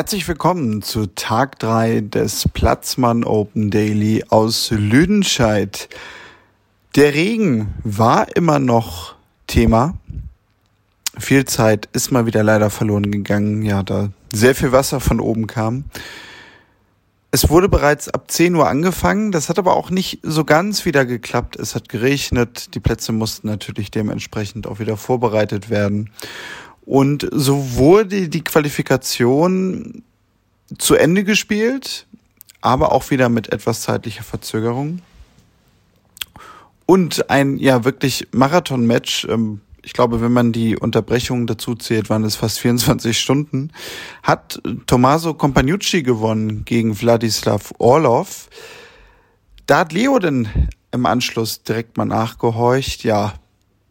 Herzlich willkommen zu Tag 3 des Platzmann Open Daily aus Lüdenscheid. Der Regen war immer noch Thema. Viel Zeit ist mal wieder leider verloren gegangen, ja, da sehr viel Wasser von oben kam. Es wurde bereits ab 10 Uhr angefangen, das hat aber auch nicht so ganz wieder geklappt. Es hat geregnet, die Plätze mussten natürlich dementsprechend auch wieder vorbereitet werden. Und so wurde die Qualifikation zu Ende gespielt, aber auch wieder mit etwas zeitlicher Verzögerung. Und ein ja wirklich Marathon-Match, ähm, ich glaube, wenn man die Unterbrechungen dazu zählt, waren es fast 24 Stunden, hat Tommaso Compagnucci gewonnen gegen Wladislav Orlov. Da hat Leo denn im Anschluss direkt mal nachgehorcht, ja,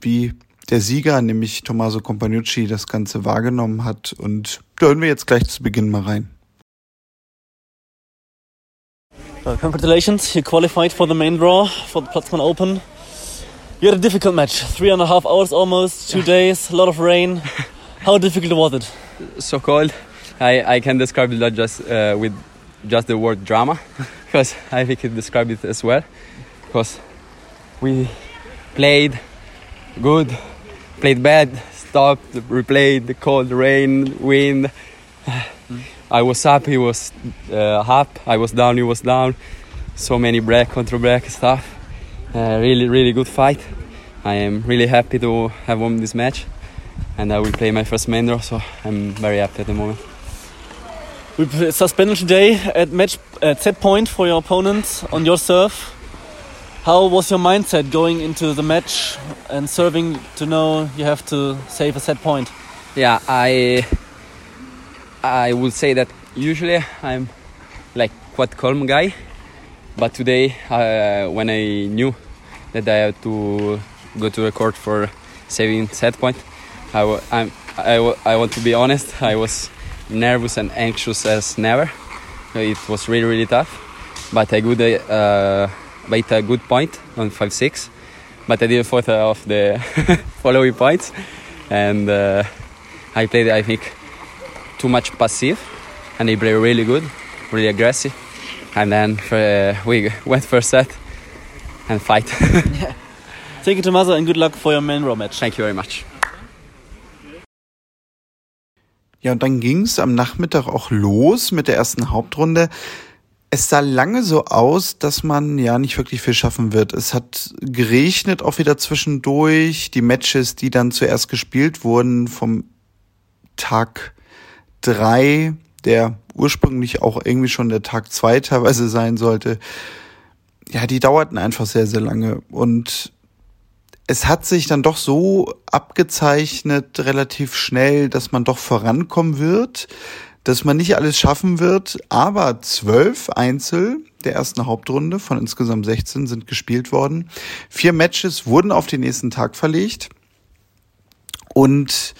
wie der Sieger, nämlich Tommaso Compagnucci, das Ganze wahrgenommen hat. Und da hören wir jetzt gleich zu Beginn mal rein. Uh, congratulations, you qualified for the main draw for the Platzmann Open. You had a difficult match, three and a half hours almost, two days, a lot of rain. How difficult was it? So cold. I, I can describe it not just uh, with just the word drama, because I think it described it as well. Because we played good, played bad, stopped, replayed, the cold, rain, wind. I was up, he was uh, up, I was down, he was down. So many break, contra break stuff. Uh, really, really good fight. I am really happy to have won this match, and I will play my first main draw, so I'm very happy at the moment. We suspended today at match at set point for your opponent on your serve. How was your mindset going into the match and serving to know you have to save a set point? Yeah, I I would say that usually I'm like quite calm guy, but today uh, when I knew that I had to go to the court for saving set point, I, w- I'm, I, w- I want to be honest. I was nervous and anxious as never. It was really really tough, but I good uh, made a good point on five six, but I didn't thought of the following points, and uh, I played I think too much passive, and they played really good, really aggressive, and then uh, we went first set and fight. Thank you, Tommaso, and good luck for your main row match. Thank you very much. Ja, und dann ging's am Nachmittag auch los mit der ersten Hauptrunde. Es sah lange so aus, dass man ja nicht wirklich viel schaffen wird. Es hat geregnet auch wieder zwischendurch. Die Matches, die dann zuerst gespielt wurden vom Tag drei, der ursprünglich auch irgendwie schon der Tag zwei teilweise sein sollte, ja, die dauerten einfach sehr, sehr lange. Und es hat sich dann doch so abgezeichnet relativ schnell, dass man doch vorankommen wird, dass man nicht alles schaffen wird, aber zwölf Einzel der ersten Hauptrunde von insgesamt 16 sind gespielt worden. Vier Matches wurden auf den nächsten Tag verlegt und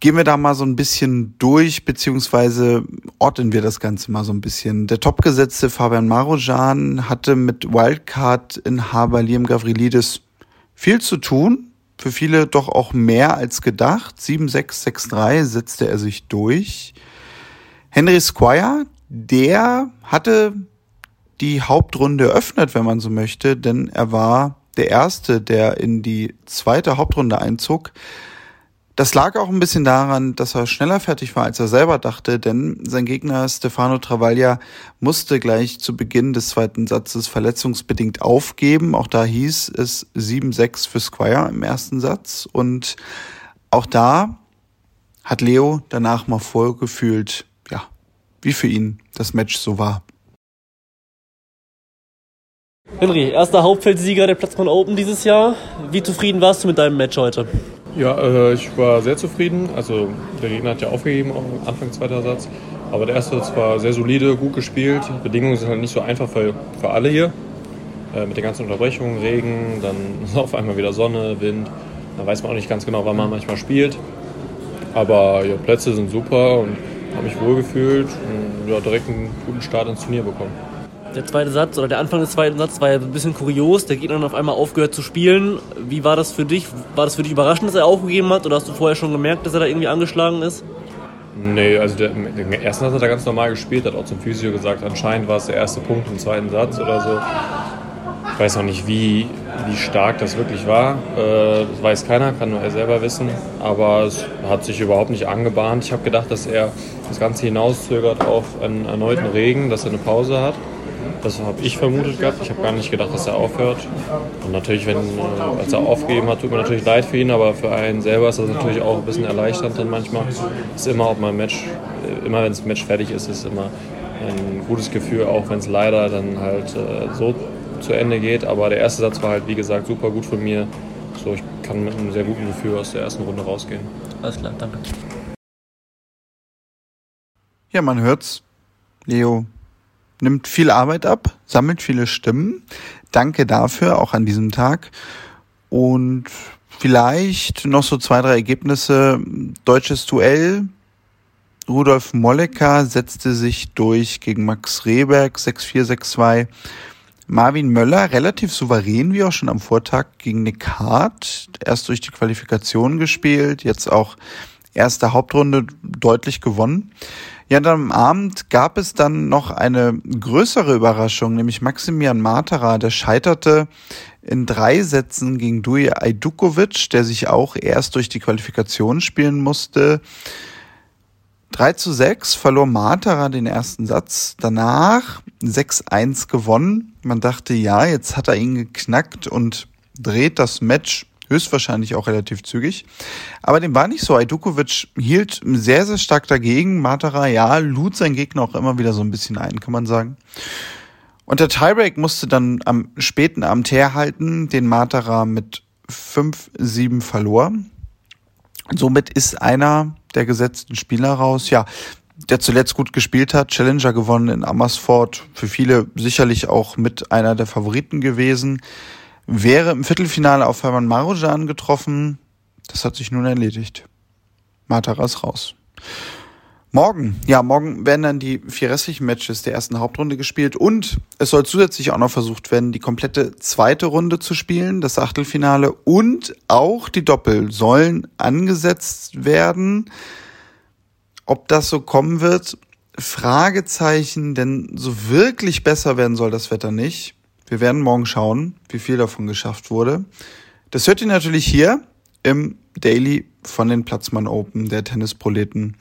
gehen wir da mal so ein bisschen durch, beziehungsweise ordnen wir das Ganze mal so ein bisschen. Der topgesetzte Fabian Marojan hatte mit Wildcard-Inhaber Liam Gavrilidis viel zu tun. Für viele doch auch mehr als gedacht. 7-6-6-3 setzte er sich durch. Henry Squire, der hatte die Hauptrunde eröffnet, wenn man so möchte, denn er war der Erste, der in die zweite Hauptrunde einzog. Das lag auch ein bisschen daran, dass er schneller fertig war, als er selber dachte, denn sein Gegner Stefano Travaglia musste gleich zu Beginn des zweiten Satzes verletzungsbedingt aufgeben. Auch da hieß es 7-6 für Squire im ersten Satz. Und auch da hat Leo danach mal vorgefühlt, ja, wie für ihn das Match so war. Henry, erster Hauptfeldsieger der Platzmann Open dieses Jahr. Wie zufrieden warst du mit deinem Match heute? Ja, äh, ich war sehr zufrieden. Also der Gegner hat ja aufgegeben am Anfang zweiter Satz. Aber der erste Satz war sehr solide, gut gespielt. Bedingungen sind halt nicht so einfach für, für alle hier. Äh, mit den ganzen Unterbrechungen, Regen, dann auf einmal wieder Sonne, Wind. Da weiß man auch nicht ganz genau, wann man manchmal spielt. Aber ja, Plätze sind super und habe mich wohlgefühlt und ja, direkt einen guten Start ins Turnier bekommen. Der zweite Satz oder der Anfang des zweiten Satzes war ja ein bisschen kurios. Der Gegner hat auf einmal aufgehört zu spielen. Wie war das für dich? War das für dich überraschend, dass er aufgegeben hat? Oder hast du vorher schon gemerkt, dass er da irgendwie angeschlagen ist? Nee, also der, den ersten Satz hat er ganz normal gespielt, hat auch zum Physio gesagt, anscheinend war es der erste Punkt im zweiten Satz oder so. Ich weiß noch nicht, wie, wie stark das wirklich war. Äh, das weiß keiner, kann nur er selber wissen. Aber es hat sich überhaupt nicht angebahnt. Ich habe gedacht, dass er das Ganze hinauszögert auf einen erneuten Regen, dass er eine Pause hat. Das habe ich vermutet gehabt. Ich habe gar nicht gedacht, dass er aufhört. Und natürlich, wenn, äh, als er aufgegeben hat, tut mir natürlich leid für ihn, aber für einen selber ist das natürlich auch ein bisschen erleichternd dann manchmal. Es ist immer, ob man Match, äh, immer wenn das Match fertig ist, ist immer ein gutes Gefühl, auch wenn es leider dann halt äh, so zu Ende geht. Aber der erste Satz war halt, wie gesagt, super gut von mir. So, ich kann mit einem sehr guten Gefühl aus der ersten Runde rausgehen. Alles klar, danke. Ja, man hört's. Leo nimmt viel Arbeit ab, sammelt viele Stimmen. Danke dafür, auch an diesem Tag. Und vielleicht noch so zwei, drei Ergebnisse. Deutsches Duell. Rudolf Mollecker setzte sich durch gegen Max Rehberg 6-4, 6-2. Marvin Möller relativ souverän, wie auch schon am Vortag gegen Nick Hart. Erst durch die Qualifikation gespielt, jetzt auch erste Hauptrunde deutlich gewonnen. Ja, dann am Abend gab es dann noch eine größere Überraschung, nämlich Maximian Matera, der scheiterte in drei Sätzen gegen Duje Ajdukovic, der sich auch erst durch die Qualifikation spielen musste. 3 zu 6 verlor Matera den ersten Satz. Danach 6-1 gewonnen. Man dachte, ja, jetzt hat er ihn geknackt und dreht das Match höchstwahrscheinlich auch relativ zügig. Aber dem war nicht so. Ajdukovic hielt sehr, sehr stark dagegen. Matara, ja, lud sein Gegner auch immer wieder so ein bisschen ein, kann man sagen. Und der Tiebreak musste dann am späten Abend herhalten, den Matara mit 5-7 verlor. somit ist einer der gesetzten Spieler raus. Ja, der zuletzt gut gespielt hat, Challenger gewonnen in Amersfoort, für viele sicherlich auch mit einer der Favoriten gewesen wäre im Viertelfinale auf Hermann Marujan getroffen. Das hat sich nun erledigt. Mataras raus. Morgen, ja, morgen werden dann die vier restlichen Matches der ersten Hauptrunde gespielt und es soll zusätzlich auch noch versucht werden, die komplette zweite Runde zu spielen, das Achtelfinale und auch die Doppel sollen angesetzt werden. Ob das so kommen wird, Fragezeichen, denn so wirklich besser werden soll das Wetter nicht. Wir werden morgen schauen, wie viel davon geschafft wurde. Das hört ihr natürlich hier im Daily von den Platzmann Open der Tennisproleten.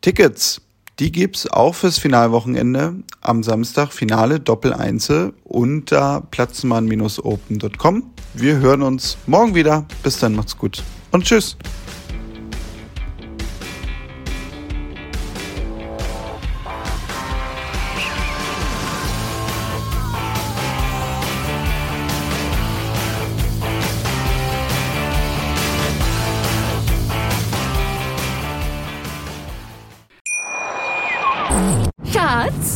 Tickets, die gibt's auch fürs Finalwochenende am Samstag Finale Doppel Einzel unter platzmann-open.com. Wir hören uns morgen wieder. Bis dann, macht's gut und tschüss.